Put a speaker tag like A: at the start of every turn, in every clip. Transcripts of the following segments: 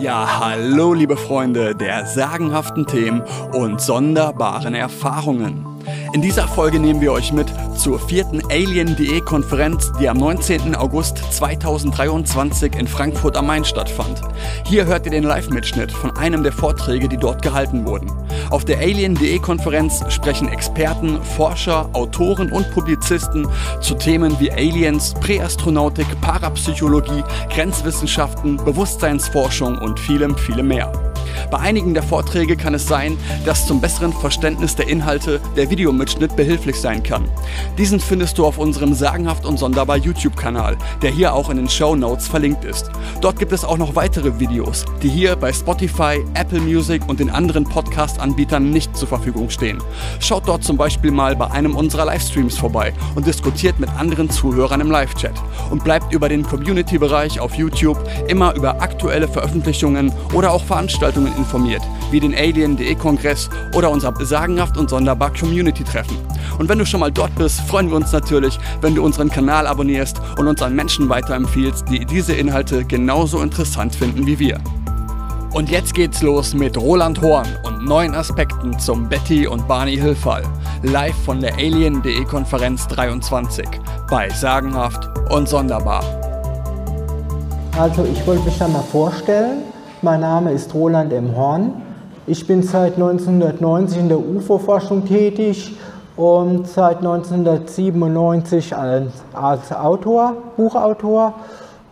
A: Ja, hallo liebe Freunde der sagenhaften Themen und sonderbaren Erfahrungen. In dieser Folge nehmen wir euch mit zur vierten Alien.de Konferenz, die am 19. August 2023 in Frankfurt am Main stattfand. Hier hört ihr den Live-Mitschnitt von einem der Vorträge, die dort gehalten wurden. Auf der Alien.de Konferenz sprechen Experten, Forscher, Autoren und Publizisten zu Themen wie Aliens, Präastronautik, Parapsychologie, Grenzwissenschaften, Bewusstseinsforschung und vielem, vielem mehr. Bei einigen der Vorträge kann es sein, dass zum besseren Verständnis der Inhalte der Videomitschnitt behilflich sein kann. Diesen findest du auf unserem Sagenhaft und Sonderbar YouTube-Kanal, der hier auch in den Show Notes verlinkt ist. Dort gibt es auch noch weitere Videos, die hier bei Spotify, Apple Music und den anderen Podcast-Anbietern nicht zur Verfügung stehen. Schaut dort zum Beispiel mal bei einem unserer Livestreams vorbei und diskutiert mit anderen Zuhörern im Live-Chat und bleibt über den Community-Bereich auf YouTube immer über aktuelle Veröffentlichungen oder auch Veranstaltungen informiert, wie den Alien.de-Kongress oder unser sagenhaft und sonderbar Community-Treffen. Und wenn du schon mal dort bist, freuen wir uns natürlich, wenn du unseren Kanal abonnierst und uns an Menschen weiterempfiehlst, die diese Inhalte genauso interessant finden wie wir. Und jetzt geht's los mit Roland Horn und neuen Aspekten zum Betty und Barney Hill Fall. Live von der Alien.de Konferenz 23 bei Sagenhaft und Sonderbar.
B: Also ich wollte mich dann mal vorstellen. Mein Name ist Roland M. Horn. Ich bin seit 1990 in der UFO-Forschung tätig und seit 1997 als, als Autor, Buchautor.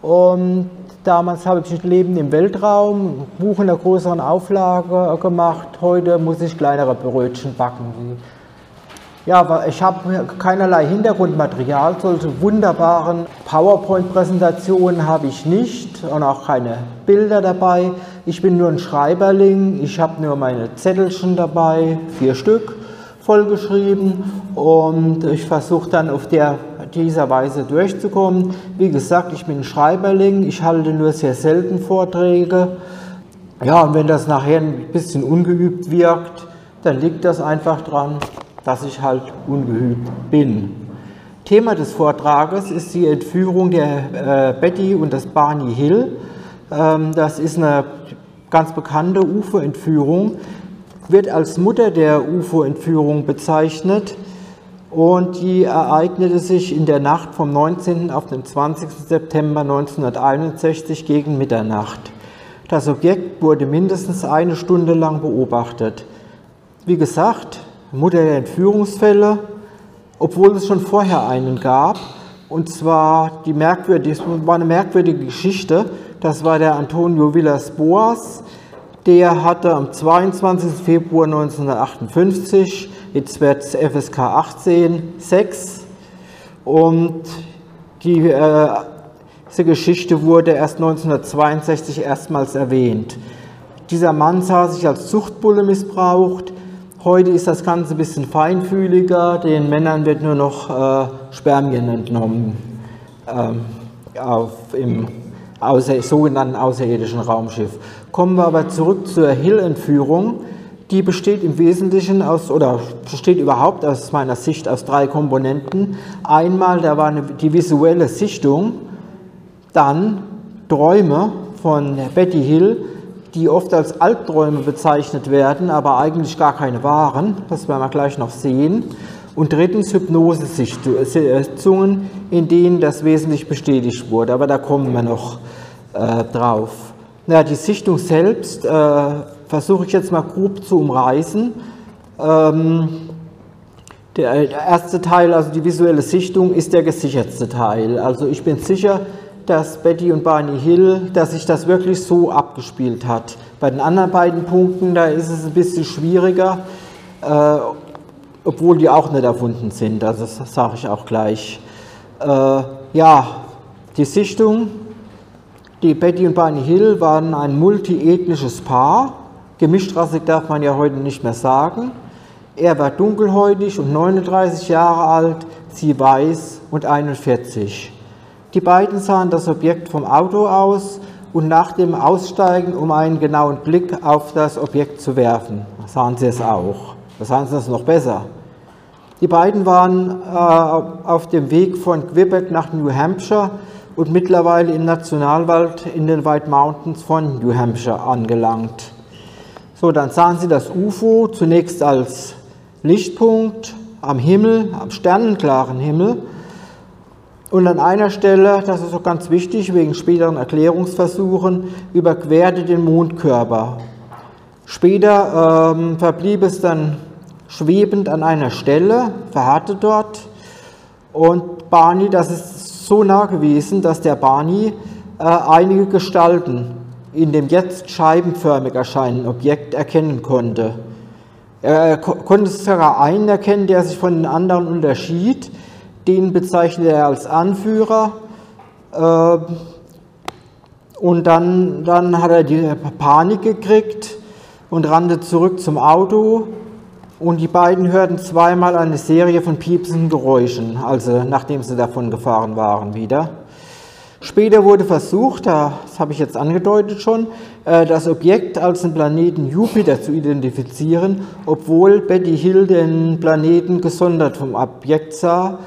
B: Und damals habe ich Leben im Weltraum, Buch in der größeren Auflage gemacht. Heute muss ich kleinere Brötchen backen. Ja, ich habe keinerlei Hintergrundmaterial, solche wunderbaren PowerPoint-Präsentationen habe ich nicht und auch keine Bilder dabei. Ich bin nur ein Schreiberling, ich habe nur meine Zettelchen dabei, vier Stück vollgeschrieben und ich versuche dann auf der, dieser Weise durchzukommen. Wie gesagt, ich bin ein Schreiberling, ich halte nur sehr selten Vorträge. Ja, und wenn das nachher ein bisschen ungeübt wirkt, dann liegt das einfach dran, dass ich halt ungeübt bin. Thema des Vortrages ist die Entführung der äh, Betty und des Barney Hill. Ähm, das ist eine ganz bekannte UFO-Entführung, wird als Mutter der UFO-Entführung bezeichnet und die ereignete sich in der Nacht vom 19. auf den 20. September 1961 gegen Mitternacht. Das Objekt wurde mindestens eine Stunde lang beobachtet. Wie gesagt, Mutter der Entführungsfälle, obwohl es schon vorher einen gab. Und zwar die merkwürdige, war eine merkwürdige Geschichte. Das war der Antonio Villas Boas. Der hatte am 22. Februar 1958, jetzt wird es FSK 18, Sex. Und die, äh, diese Geschichte wurde erst 1962 erstmals erwähnt. Dieser Mann sah sich als Zuchtbulle missbraucht, Heute ist das Ganze ein bisschen feinfühliger, den Männern wird nur noch äh, Spermien entnommen ähm, auf, im außer, sogenannten außerirdischen Raumschiff. Kommen wir aber zurück zur Hill-Entführung. Die besteht im Wesentlichen aus, oder besteht überhaupt aus meiner Sicht aus drei Komponenten. Einmal, da war eine, die visuelle Sichtung, dann Träume von Betty Hill, die oft als Albträume bezeichnet werden, aber eigentlich gar keine waren. Das werden wir gleich noch sehen. Und drittens Hypnosesitzungen, in denen das wesentlich bestätigt wurde. Aber da kommen wir noch äh, drauf. Ja, die Sichtung selbst äh, versuche ich jetzt mal grob zu umreißen. Ähm, der erste Teil, also die visuelle Sichtung, ist der gesichertste Teil. Also ich bin sicher, dass Betty und Barney Hill, dass sich das wirklich so abgespielt hat. Bei den anderen beiden Punkten, da ist es ein bisschen schwieriger, äh, obwohl die auch nicht erfunden sind, also das sage ich auch gleich. Äh, ja, die Sichtung, die Betty und Barney Hill waren ein multiethnisches Paar, gemischtrassig darf man ja heute nicht mehr sagen. Er war dunkelhäutig und 39 Jahre alt, sie weiß und 41. Die beiden sahen das Objekt vom Auto aus und nach dem Aussteigen, um einen genauen Blick auf das Objekt zu werfen, sahen sie es auch. Da sahen sie es noch besser. Die beiden waren äh, auf dem Weg von Quebec nach New Hampshire und mittlerweile im Nationalwald in den White Mountains von New Hampshire angelangt. So, dann sahen sie das UFO zunächst als Lichtpunkt am Himmel, am sternenklaren Himmel. Und an einer Stelle, das ist auch ganz wichtig, wegen späteren Erklärungsversuchen, überquerte den Mondkörper. Später ähm, verblieb es dann schwebend an einer Stelle, verharrte dort. Und Barney, das ist so nah gewesen, dass der Barney äh, einige Gestalten in dem jetzt scheibenförmig erscheinenden Objekt erkennen konnte. Er konnte sogar einen erkennen, der sich von den anderen unterschied. Den bezeichnete er als Anführer. Ähm, und dann, dann hat er die Panik gekriegt und rannte zurück zum Auto. Und die beiden hörten zweimal eine Serie von piepsenden Geräuschen, also nachdem sie davon gefahren waren wieder. Später wurde versucht, das habe ich jetzt angedeutet schon, äh, das Objekt als den Planeten Jupiter zu identifizieren, obwohl Betty Hill den Planeten gesondert vom Objekt sah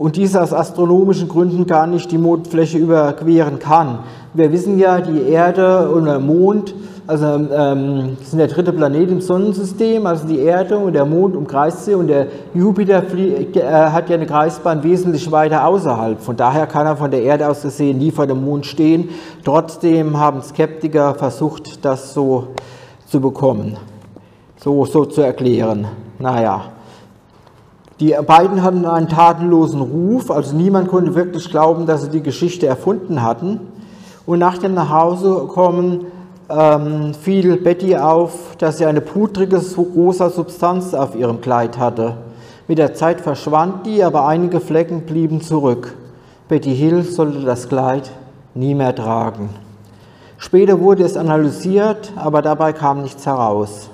B: und dieser aus astronomischen Gründen gar nicht die Mondfläche überqueren kann. Wir wissen ja, die Erde und der Mond also ähm, sind der dritte Planet im Sonnensystem, also die Erde und der Mond umkreist sie und der Jupiter fliegt, äh, hat ja eine Kreisbahn wesentlich weiter außerhalb. Von daher kann er von der Erde aus gesehen nie vor dem Mond stehen. Trotzdem haben Skeptiker versucht, das so zu bekommen, so, so zu erklären. Naja. Die beiden hatten einen tatenlosen Ruf, also niemand konnte wirklich glauben, dass sie die Geschichte erfunden hatten. Und nach dem Nachhausekommen ähm, fiel Betty auf, dass sie eine pudrige, rosa Substanz auf ihrem Kleid hatte. Mit der Zeit verschwand die, aber einige Flecken blieben zurück. Betty Hill sollte das Kleid nie mehr tragen. Später wurde es analysiert, aber dabei kam nichts heraus.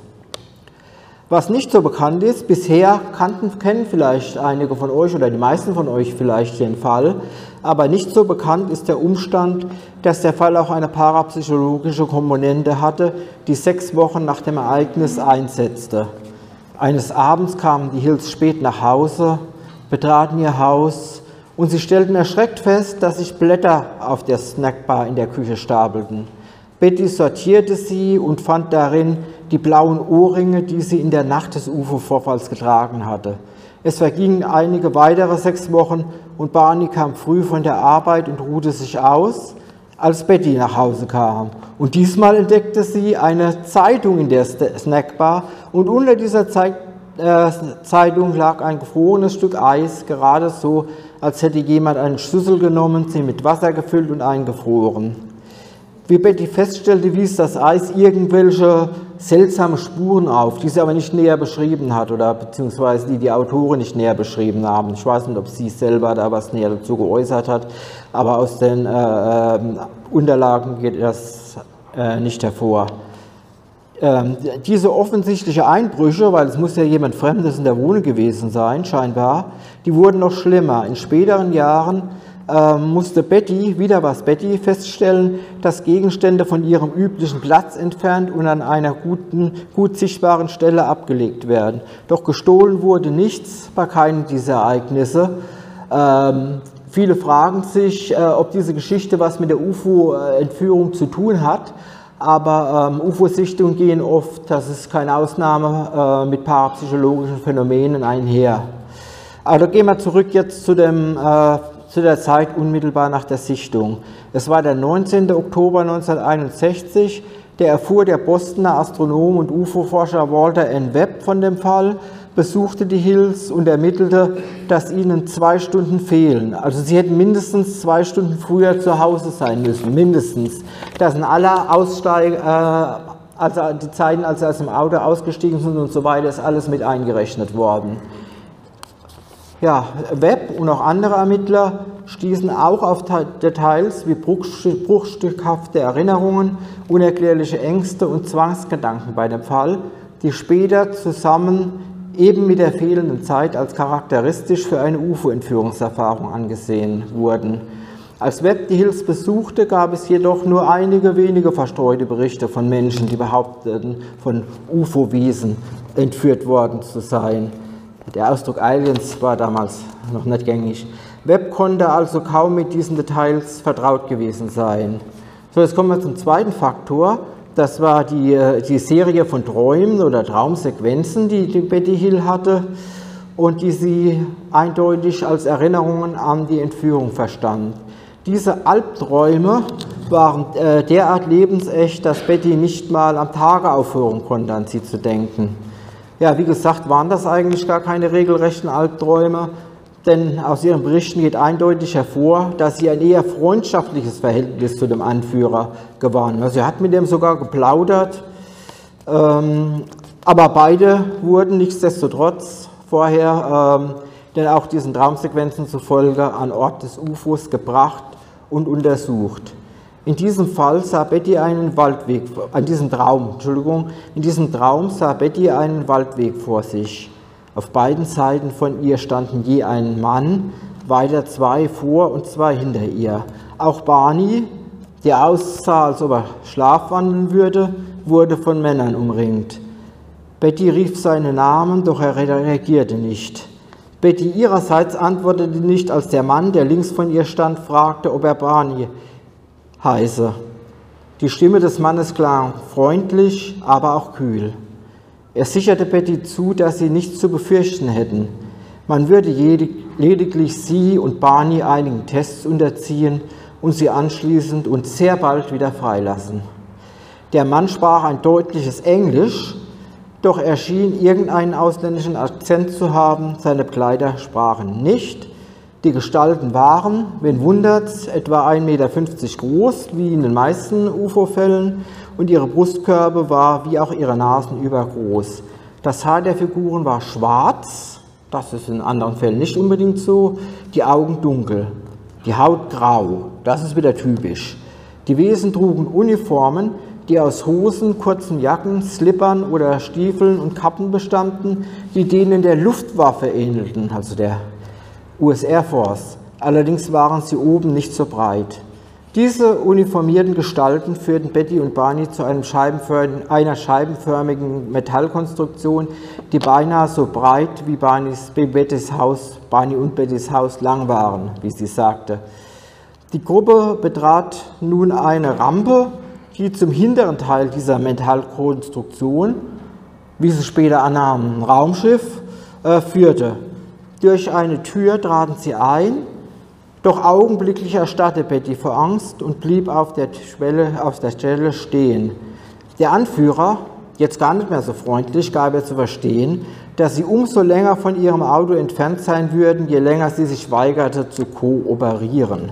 B: Was nicht so bekannt ist, bisher kannten, kennen vielleicht einige von euch oder die meisten von euch vielleicht den Fall, aber nicht so bekannt ist der Umstand, dass der Fall auch eine parapsychologische Komponente hatte, die sechs Wochen nach dem Ereignis einsetzte. Eines Abends kamen die Hills spät nach Hause, betraten ihr Haus und sie stellten erschreckt fest, dass sich Blätter auf der Snackbar in der Küche stapelten. Betty sortierte sie und fand darin die blauen Ohrringe, die sie in der Nacht des UFO-Vorfalls getragen hatte. Es vergingen einige weitere sechs Wochen und Barney kam früh von der Arbeit und ruhte sich aus, als Betty nach Hause kam. Und diesmal entdeckte sie eine Zeitung in der Snackbar und unter dieser äh, Zeitung lag ein gefrorenes Stück Eis, gerade so, als hätte jemand einen Schlüssel genommen, sie mit Wasser gefüllt und eingefroren. Wie Betty feststellte, wies das Eis irgendwelche seltsame Spuren auf, die sie aber nicht näher beschrieben hat oder beziehungsweise die die Autoren nicht näher beschrieben haben. Ich weiß nicht, ob sie selber da was näher dazu geäußert hat, aber aus den äh, äh, Unterlagen geht das äh, nicht hervor. Ähm, diese offensichtliche Einbrüche, weil es muss ja jemand Fremdes in der Wohnung gewesen sein, scheinbar, die wurden noch schlimmer. In späteren Jahren musste Betty, wieder was Betty, feststellen, dass Gegenstände von ihrem üblichen Platz entfernt und an einer guten, gut sichtbaren Stelle abgelegt werden. Doch gestohlen wurde nichts bei keinem dieser Ereignisse. Ähm, viele fragen sich, äh, ob diese Geschichte was mit der UFO-Entführung zu tun hat. Aber ähm, UFO-Sichtungen gehen oft, das ist keine Ausnahme, äh, mit parapsychologischen Phänomenen einher. Also gehen wir zurück jetzt zu dem äh, zu der Zeit unmittelbar nach der Sichtung. Es war der 19. Oktober 1961, der erfuhr der Bostoner Astronom und UFO-Forscher Walter N. Webb von dem Fall, besuchte die Hills und ermittelte, dass ihnen zwei Stunden fehlen. Also sie hätten mindestens zwei Stunden früher zu Hause sein müssen, mindestens. Das sind alle Aussteiger, äh, also die Zeiten, als sie aus dem Auto ausgestiegen sind und so weiter, ist alles mit eingerechnet worden. Ja, Webb und auch andere Ermittler stießen auch auf Details wie bruchstückhafte Erinnerungen, unerklärliche Ängste und Zwangsgedanken bei dem Fall, die später zusammen eben mit der fehlenden Zeit als charakteristisch für eine UFO-Entführungserfahrung angesehen wurden. Als Webb die Hills besuchte, gab es jedoch nur einige wenige verstreute Berichte von Menschen, die behaupteten, von UFO-Wesen entführt worden zu sein. Der Ausdruck Aliens war damals noch nicht gängig. Webb konnte also kaum mit diesen Details vertraut gewesen sein. So, jetzt kommen wir zum zweiten Faktor. Das war die, äh, die Serie von Träumen oder Traumsequenzen, die, die Betty Hill hatte und die sie eindeutig als Erinnerungen an die Entführung verstand. Diese Albträume waren äh, derart lebensecht, dass Betty nicht mal am Tage aufhören konnte, an sie zu denken. Ja, wie gesagt, waren das eigentlich gar keine regelrechten Albträume, denn aus ihren Berichten geht eindeutig hervor, dass sie ein eher freundschaftliches Verhältnis zu dem Anführer gewann. Also er hat mit dem sogar geplaudert, ähm, aber beide wurden nichtsdestotrotz vorher, ähm, denn auch diesen Traumsequenzen zufolge, an Ort des UFOs gebracht und untersucht. In diesem Fall sah Betty einen Waldweg, an diesem Traum, Entschuldigung, in diesem Traum sah Betty einen Waldweg vor sich. Auf beiden Seiten von ihr standen je ein Mann, weiter zwei vor und zwei hinter ihr. Auch Barney, der aussah, als ob er schlafwandeln würde, wurde von Männern umringt. Betty rief seinen Namen, doch er reagierte nicht. Betty ihrerseits antwortete nicht, als der Mann, der links von ihr stand, fragte, ob er Barney heiße. Die Stimme des Mannes klang freundlich, aber auch kühl. Er sicherte Betty zu, dass sie nichts zu befürchten hätten. Man würde lediglich sie und Barney einigen Tests unterziehen und sie anschließend und sehr bald wieder freilassen. Der Mann sprach ein deutliches Englisch, doch er schien irgendeinen ausländischen Akzent zu haben. Seine Kleider sprachen nicht. Die Gestalten waren, wen wundert's, etwa 1,50 Meter groß, wie in den meisten UFO-Fällen, und ihre Brustkörbe war wie auch ihre Nasen übergroß. Das Haar der Figuren war schwarz, das ist in anderen Fällen nicht unbedingt so, die Augen dunkel, die Haut grau, das ist wieder typisch. Die Wesen trugen Uniformen, die aus Hosen, kurzen Jacken, Slippern oder Stiefeln und Kappen bestanden, die denen der Luftwaffe ähnelten, also der US Air Force. Allerdings waren sie oben nicht so breit. Diese uniformierten Gestalten führten Betty und Barney zu scheibenförmigen, einer scheibenförmigen Metallkonstruktion, die beinahe so breit wie Barneys, Bettys Haus, Barney und Bettys Haus lang waren, wie sie sagte. Die Gruppe betrat nun eine Rampe, die zum hinteren Teil dieser Metallkonstruktion, wie sie später annahmen, Raumschiff, äh, führte. Durch eine Tür traten sie ein, doch augenblicklich erstarrte Betty vor Angst und blieb auf der, Schwelle, auf der Stelle stehen. Der Anführer, jetzt gar nicht mehr so freundlich, gab ihr zu verstehen, dass sie umso länger von ihrem Auto entfernt sein würden, je länger sie sich weigerte zu kooperieren.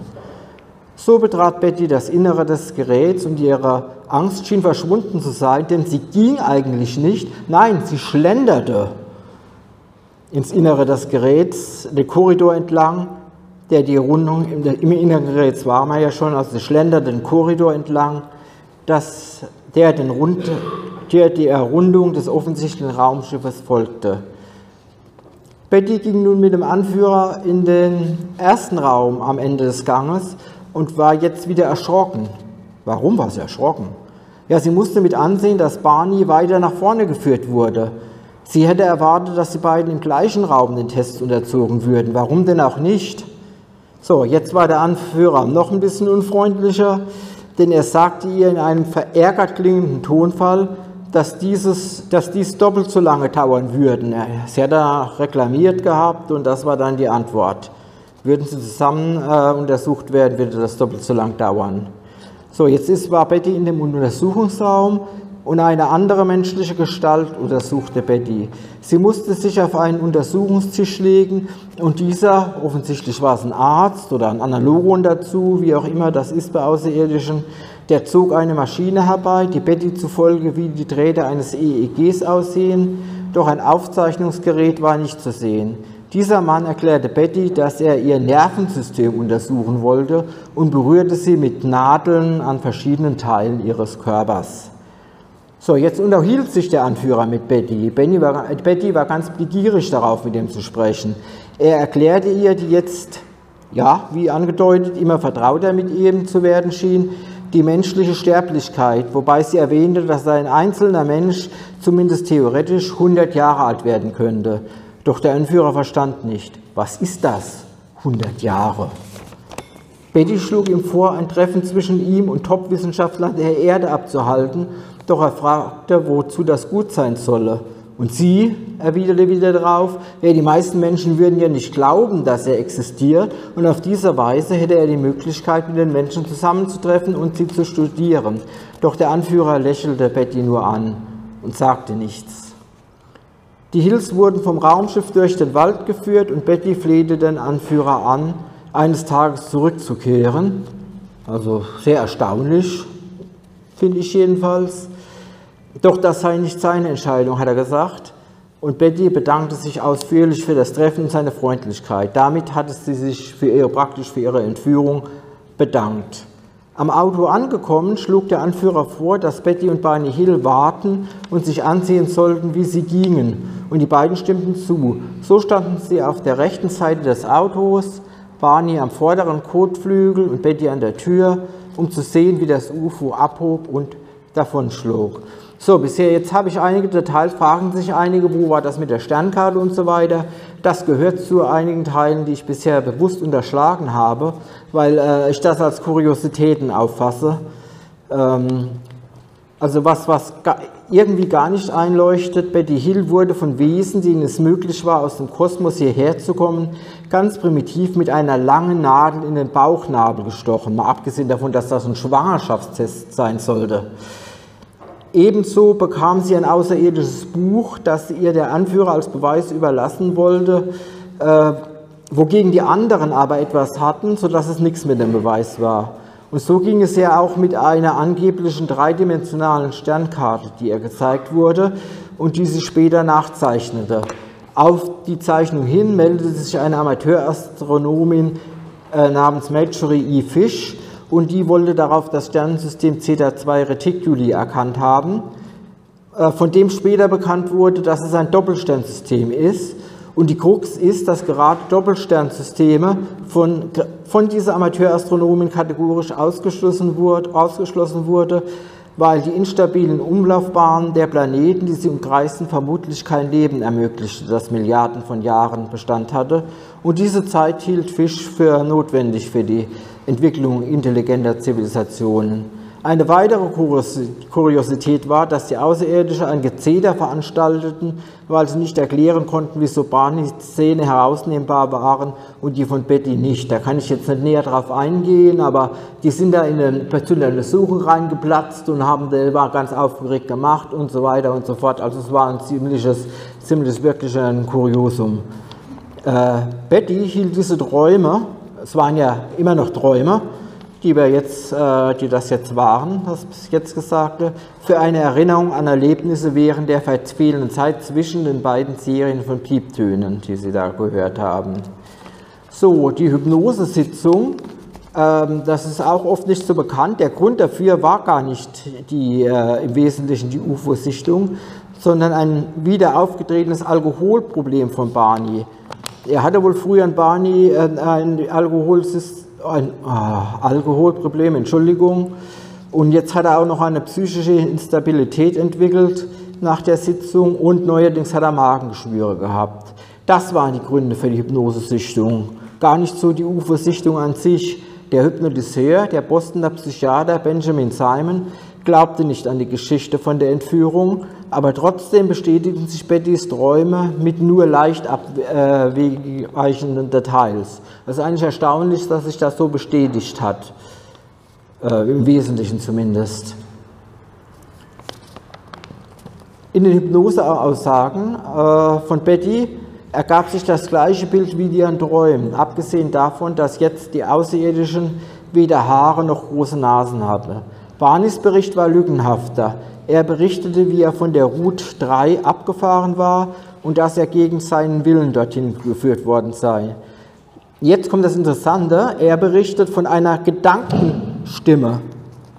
B: So betrat Betty das Innere des Geräts und ihre Angst schien verschwunden zu sein, denn sie ging eigentlich nicht, nein, sie schlenderte ins Innere des Geräts, den Korridor entlang, der die Rundung im, im Inneren Geräts war man ja schon, also sie schlenderte den Korridor entlang, dass der, den Rund, der die Errundung des offensichtlichen Raumschiffes folgte. Betty ging nun mit dem Anführer in den ersten Raum am Ende des Ganges und war jetzt wieder erschrocken. Warum war sie erschrocken? Ja, sie musste mit ansehen, dass Barney weiter nach vorne geführt wurde. Sie hätte erwartet, dass die beiden im gleichen Raum den Test unterzogen würden. Warum denn auch nicht? So, jetzt war der Anführer noch ein bisschen unfreundlicher, denn er sagte ihr in einem verärgert klingenden Tonfall, dass, dieses, dass dies doppelt so lange dauern würden. Sie hat da reklamiert gehabt und das war dann die Antwort. Würden sie zusammen äh, untersucht werden, würde das doppelt so lang dauern. So, jetzt ist, war Betty in dem Untersuchungsraum und eine andere menschliche Gestalt untersuchte Betty. Sie musste sich auf einen Untersuchungstisch legen und dieser, offensichtlich war es ein Arzt oder ein Analogon dazu, wie auch immer das ist bei Außerirdischen, der zog eine Maschine herbei, die Betty zufolge wie die Drähte eines EEGs aussehen, doch ein Aufzeichnungsgerät war nicht zu sehen. Dieser Mann erklärte Betty, dass er ihr Nervensystem untersuchen wollte und berührte sie mit Nadeln an verschiedenen Teilen ihres Körpers. So, jetzt unterhielt sich der Anführer mit Betty. Betty war, Betty war ganz begierig darauf, mit ihm zu sprechen. Er erklärte ihr, die jetzt, ja, wie angedeutet, immer vertrauter mit ihm zu werden schien, die menschliche Sterblichkeit, wobei sie erwähnte, dass ein einzelner Mensch zumindest theoretisch 100 Jahre alt werden könnte. Doch der Anführer verstand nicht, was ist das? 100 Jahre. Betty schlug ihm vor, ein Treffen zwischen ihm und Top-Wissenschaftlern der Erde abzuhalten, doch er fragte, wozu das gut sein solle. Und sie erwiderte wieder darauf, ja, die meisten Menschen würden ja nicht glauben, dass er existiert und auf diese Weise hätte er die Möglichkeit, mit den Menschen zusammenzutreffen und sie zu studieren. Doch der Anführer lächelte Betty nur an und sagte nichts. Die Hills wurden vom Raumschiff durch den Wald geführt und Betty flehte den Anführer an, eines Tages zurückzukehren. Also sehr erstaunlich, finde ich jedenfalls. Doch das sei nicht seine Entscheidung, hat er gesagt. Und Betty bedankte sich ausführlich für das Treffen und seine Freundlichkeit. Damit hatte sie sich für ihre, praktisch für ihre Entführung bedankt. Am Auto angekommen, schlug der Anführer vor, dass Betty und Barney Hill warten und sich ansehen sollten, wie sie gingen. Und die beiden stimmten zu. So standen sie auf der rechten Seite des Autos, Barney am vorderen Kotflügel und Betty an der Tür, um zu sehen, wie das UFO abhob und davonschlug. So, bisher jetzt habe ich einige Details, fragen sich einige, wo war das mit der Sternkarte und so weiter. Das gehört zu einigen Teilen, die ich bisher bewusst unterschlagen habe, weil äh, ich das als Kuriositäten auffasse. Ähm, also was, was ga, irgendwie gar nicht einleuchtet, Betty Hill wurde von Wesen, denen es möglich war, aus dem Kosmos hierher zu kommen, ganz primitiv mit einer langen Nadel in den Bauchnabel gestochen, mal abgesehen davon, dass das ein Schwangerschaftstest sein sollte. Ebenso bekam sie ein außerirdisches Buch, das ihr der Anführer als Beweis überlassen wollte, äh, wogegen die anderen aber etwas hatten, sodass es nichts mit dem Beweis war. Und so ging es ja auch mit einer angeblichen dreidimensionalen Sternkarte, die ihr gezeigt wurde und die sie später nachzeichnete. Auf die Zeichnung hin meldete sich eine Amateurastronomin äh, namens Marjorie E. Fish, und die wollte darauf das Sternensystem Zeta 2 Reticuli erkannt haben, äh, von dem später bekannt wurde, dass es ein Doppelsternsystem ist. Und die Krux ist, dass gerade Doppelsternsysteme von, von dieser Amateurastronomin kategorisch ausgeschlossen wurde, ausgeschlossen wurde, weil die instabilen Umlaufbahnen der Planeten, die sie umkreisten, vermutlich kein Leben ermöglichte, das Milliarden von Jahren Bestand hatte. Und diese Zeit hielt Fisch für notwendig für die Entwicklung intelligenter Zivilisationen. Eine weitere Kuriosität war, dass die Außerirdische ein Gezeder veranstalteten, weil sie nicht erklären konnten, wieso Barney-Szene herausnehmbar waren und die von Betty nicht. Da kann ich jetzt nicht näher drauf eingehen, aber die sind da in eine, zu einer Untersuchung reingeplatzt und haben war ganz aufgeregt gemacht und so weiter und so fort. Also es war ein ziemliches, ziemlich wirklich ein Kuriosum. Äh, Betty hielt diese Träume es waren ja immer noch Träume, die, wir jetzt, äh, die das jetzt waren, das jetzt Gesagte, für eine Erinnerung an Erlebnisse während der fehlenden Zeit zwischen den beiden Serien von Pieptönen, die Sie da gehört haben. So, die Hypnosesitzung, ähm, das ist auch oft nicht so bekannt. Der Grund dafür war gar nicht die, äh, im Wesentlichen die UFO-Sichtung, sondern ein wieder aufgetretenes Alkoholproblem von Barney. Er hatte wohl früher ein Barney äh, ein, ein ah, Alkoholproblem, Entschuldigung. Und jetzt hat er auch noch eine psychische Instabilität entwickelt nach der Sitzung und neuerdings hat er Magengeschwüre gehabt. Das waren die Gründe für die Hypnosesichtung. Gar nicht so die UFO-Sichtung an sich. Der Hypnotiseur, der Bostoner Psychiater Benjamin Simon, glaubte nicht an die Geschichte von der Entführung, aber trotzdem bestätigten sich Bettys Träume mit nur leicht abweichenden Details. Es ist eigentlich erstaunlich, dass sich das so bestätigt hat, äh, im Wesentlichen zumindest. In den Hypnoseaussagen äh, von Betty ergab sich das gleiche Bild wie ihren Träumen, abgesehen davon, dass jetzt die Außerirdischen weder Haare noch große Nasen hatten. Barneys Bericht war lückenhafter. Er berichtete, wie er von der Route 3 abgefahren war und dass er gegen seinen Willen dorthin geführt worden sei. Jetzt kommt das Interessante, er berichtet von einer Gedankenstimme,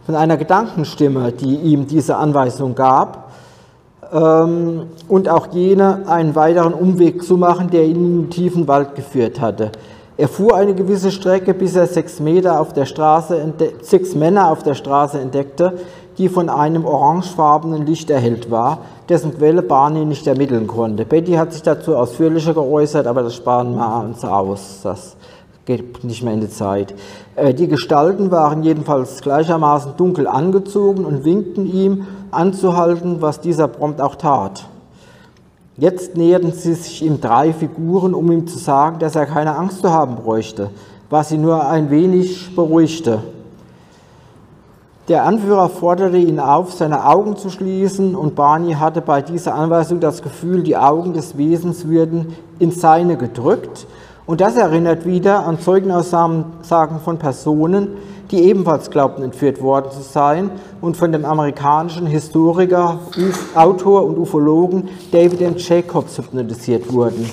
B: von einer Gedankenstimme, die ihm diese Anweisung gab ähm, und auch jene einen weiteren Umweg zu machen, der ihn in den tiefen Wald geführt hatte. Er fuhr eine gewisse Strecke, bis er sechs, Meter auf der Straße, sechs Männer auf der Straße entdeckte, die von einem orangefarbenen Licht erhellt war, dessen Quelle Barney nicht ermitteln konnte. Betty hat sich dazu ausführlicher geäußert, aber das sparen wir uns aus. Das geht nicht mehr in die Zeit. Äh, die Gestalten waren jedenfalls gleichermaßen dunkel angezogen und winkten ihm anzuhalten, was dieser prompt auch tat. Jetzt näherten sie sich ihm drei Figuren, um ihm zu sagen, dass er keine Angst zu haben bräuchte, was sie nur ein wenig beruhigte. Der Anführer forderte ihn auf, seine Augen zu schließen, und Barney hatte bei dieser Anweisung das Gefühl, die Augen des Wesens würden in seine gedrückt. Und das erinnert wieder an Zeugenaussagen von Personen, die ebenfalls glaubten, entführt worden zu sein und von dem amerikanischen Historiker, Autor und Ufologen David M. Jacobs hypnotisiert wurden.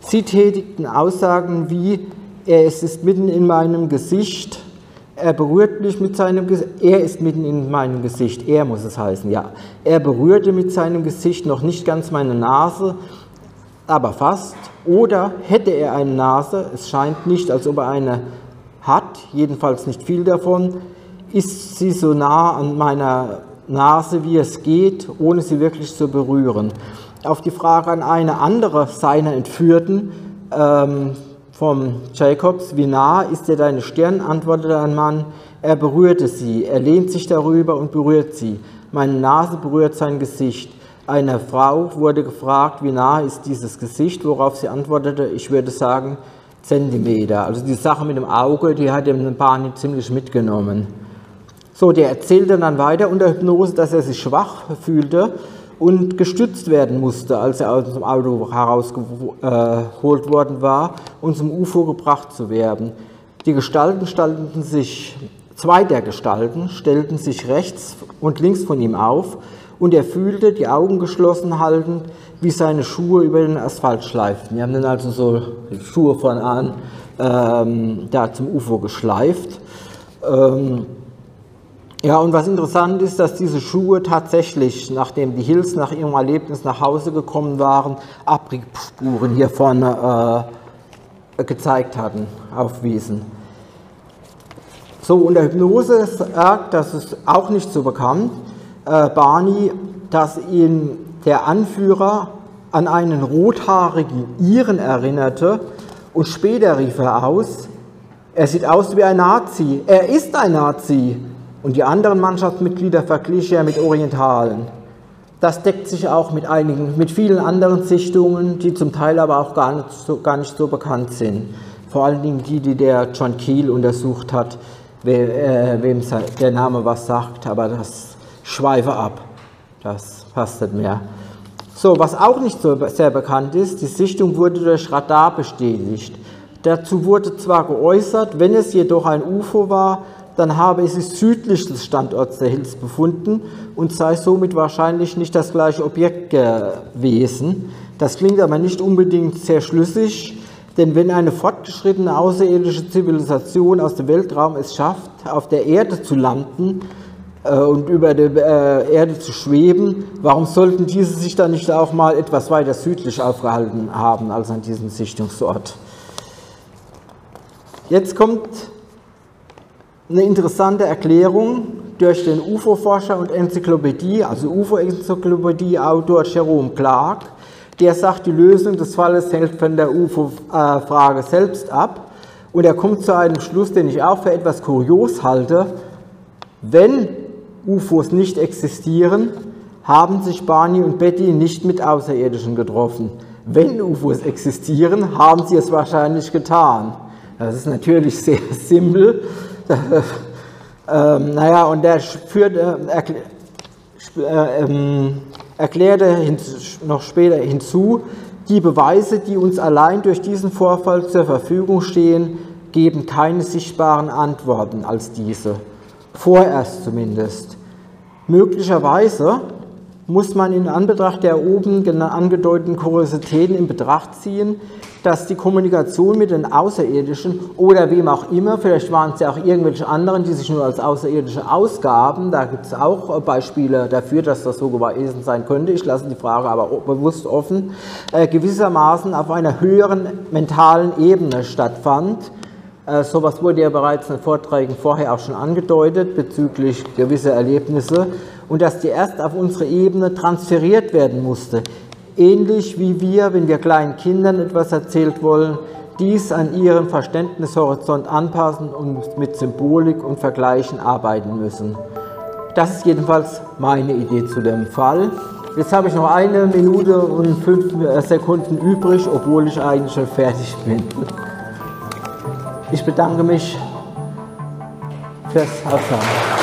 B: Sie tätigten Aussagen wie, er ist mitten in meinem Gesicht, er berührt mich mit seinem Gesicht, er ist mitten in meinem Gesicht, er muss es heißen, ja. Er berührte mit seinem Gesicht noch nicht ganz meine Nase, aber fast. Oder hätte er eine Nase, es scheint nicht, als ob er eine hat, jedenfalls nicht viel davon, ist sie so nah an meiner Nase, wie es geht, ohne sie wirklich zu berühren. Auf die Frage an eine andere seiner Entführten, ähm, vom Jacobs, wie nah ist dir deine Stirn, antwortete ein Mann, er berührte sie, er lehnt sich darüber und berührt sie. Meine Nase berührt sein Gesicht. Eine Frau wurde gefragt, wie nah ist dieses Gesicht, worauf sie antwortete, ich würde sagen Zentimeter. Also die Sache mit dem Auge, die hat dem Barney ziemlich mitgenommen. So, der erzählte dann weiter unter Hypnose, dass er sich schwach fühlte und gestützt werden musste, als er aus dem Auto herausgeholt worden war und zum UFO gebracht zu werden. Die Gestalten stellten sich, zwei der Gestalten stellten sich rechts und links von ihm auf und er fühlte, die Augen geschlossen haltend, wie seine Schuhe über den Asphalt schleiften. Wir haben dann also so Schuhe von an ähm, da zum UFO geschleift. Ähm, ja, und was interessant ist, dass diese Schuhe tatsächlich, nachdem die Hills nach ihrem Erlebnis nach Hause gekommen waren, Abriebspuren hier vorne äh, gezeigt hatten, aufwiesen. So, unter Hypnose sagt, das ist auch nicht so bekannt, äh, Barney, dass ihn der Anführer an einen rothaarigen Iren erinnerte und später rief er aus, er sieht aus wie ein Nazi, er ist ein Nazi und die anderen Mannschaftsmitglieder verglich er mit Orientalen. Das deckt sich auch mit einigen, mit vielen anderen Sichtungen, die zum Teil aber auch gar nicht so, gar nicht so bekannt sind. Vor allen Dingen die, die der John Keel untersucht hat, äh, wem der Name was sagt, aber das schweife ab. Das passt nicht mehr. So, was auch nicht so sehr bekannt ist, die Sichtung wurde durch Radar bestätigt. Dazu wurde zwar geäußert, wenn es jedoch ein UFO war, dann habe es sich südlich des Standorts der Hills befunden und sei somit wahrscheinlich nicht das gleiche Objekt gewesen. Das klingt aber nicht unbedingt sehr schlüssig, denn wenn eine fortgeschrittene außerirdische Zivilisation aus dem Weltraum es schafft, auf der Erde zu landen und über der äh, Erde zu schweben, warum sollten diese sich dann nicht auch mal etwas weiter südlich aufgehalten haben als an diesem Sichtungsort? Jetzt kommt eine interessante Erklärung durch den UFO-Forscher und Enzyklopädie, also UFO-Enzyklopädie-Autor Jerome Clark. Der sagt, die Lösung des Falles hängt von der UFO-Frage selbst ab. Und er kommt zu einem Schluss, den ich auch für etwas kurios halte. Wenn UFOs nicht existieren, haben sich Barney und Betty nicht mit Außerirdischen getroffen. Wenn UFOs existieren, haben sie es wahrscheinlich getan. Das ist natürlich sehr simpel, ähm, naja, und der führte, erklär, äh, ähm, erklärte noch später hinzu, die Beweise, die uns allein durch diesen Vorfall zur Verfügung stehen, geben keine sichtbaren Antworten als diese. Vorerst zumindest. Möglicherweise muss man in Anbetracht der oben angedeuteten Kuriositäten in Betracht ziehen, dass die Kommunikation mit den Außerirdischen oder wem auch immer, vielleicht waren es ja auch irgendwelche anderen, die sich nur als Außerirdische ausgaben, da gibt es auch Beispiele dafür, dass das so gewesen sein könnte, ich lasse die Frage aber bewusst offen, äh, gewissermaßen auf einer höheren mentalen Ebene stattfand. Äh, sowas wurde ja bereits in Vorträgen vorher auch schon angedeutet bezüglich gewisser Erlebnisse und dass die erst auf unsere Ebene transferiert werden musste. Ähnlich wie wir, wenn wir kleinen Kindern etwas erzählt wollen, dies an ihren Verständnishorizont anpassen und mit Symbolik und Vergleichen arbeiten müssen. Das ist jedenfalls meine Idee zu dem Fall. Jetzt habe ich noch eine Minute und fünf Sekunden übrig, obwohl ich eigentlich schon fertig bin. Ich bedanke mich fürs Aufschauen.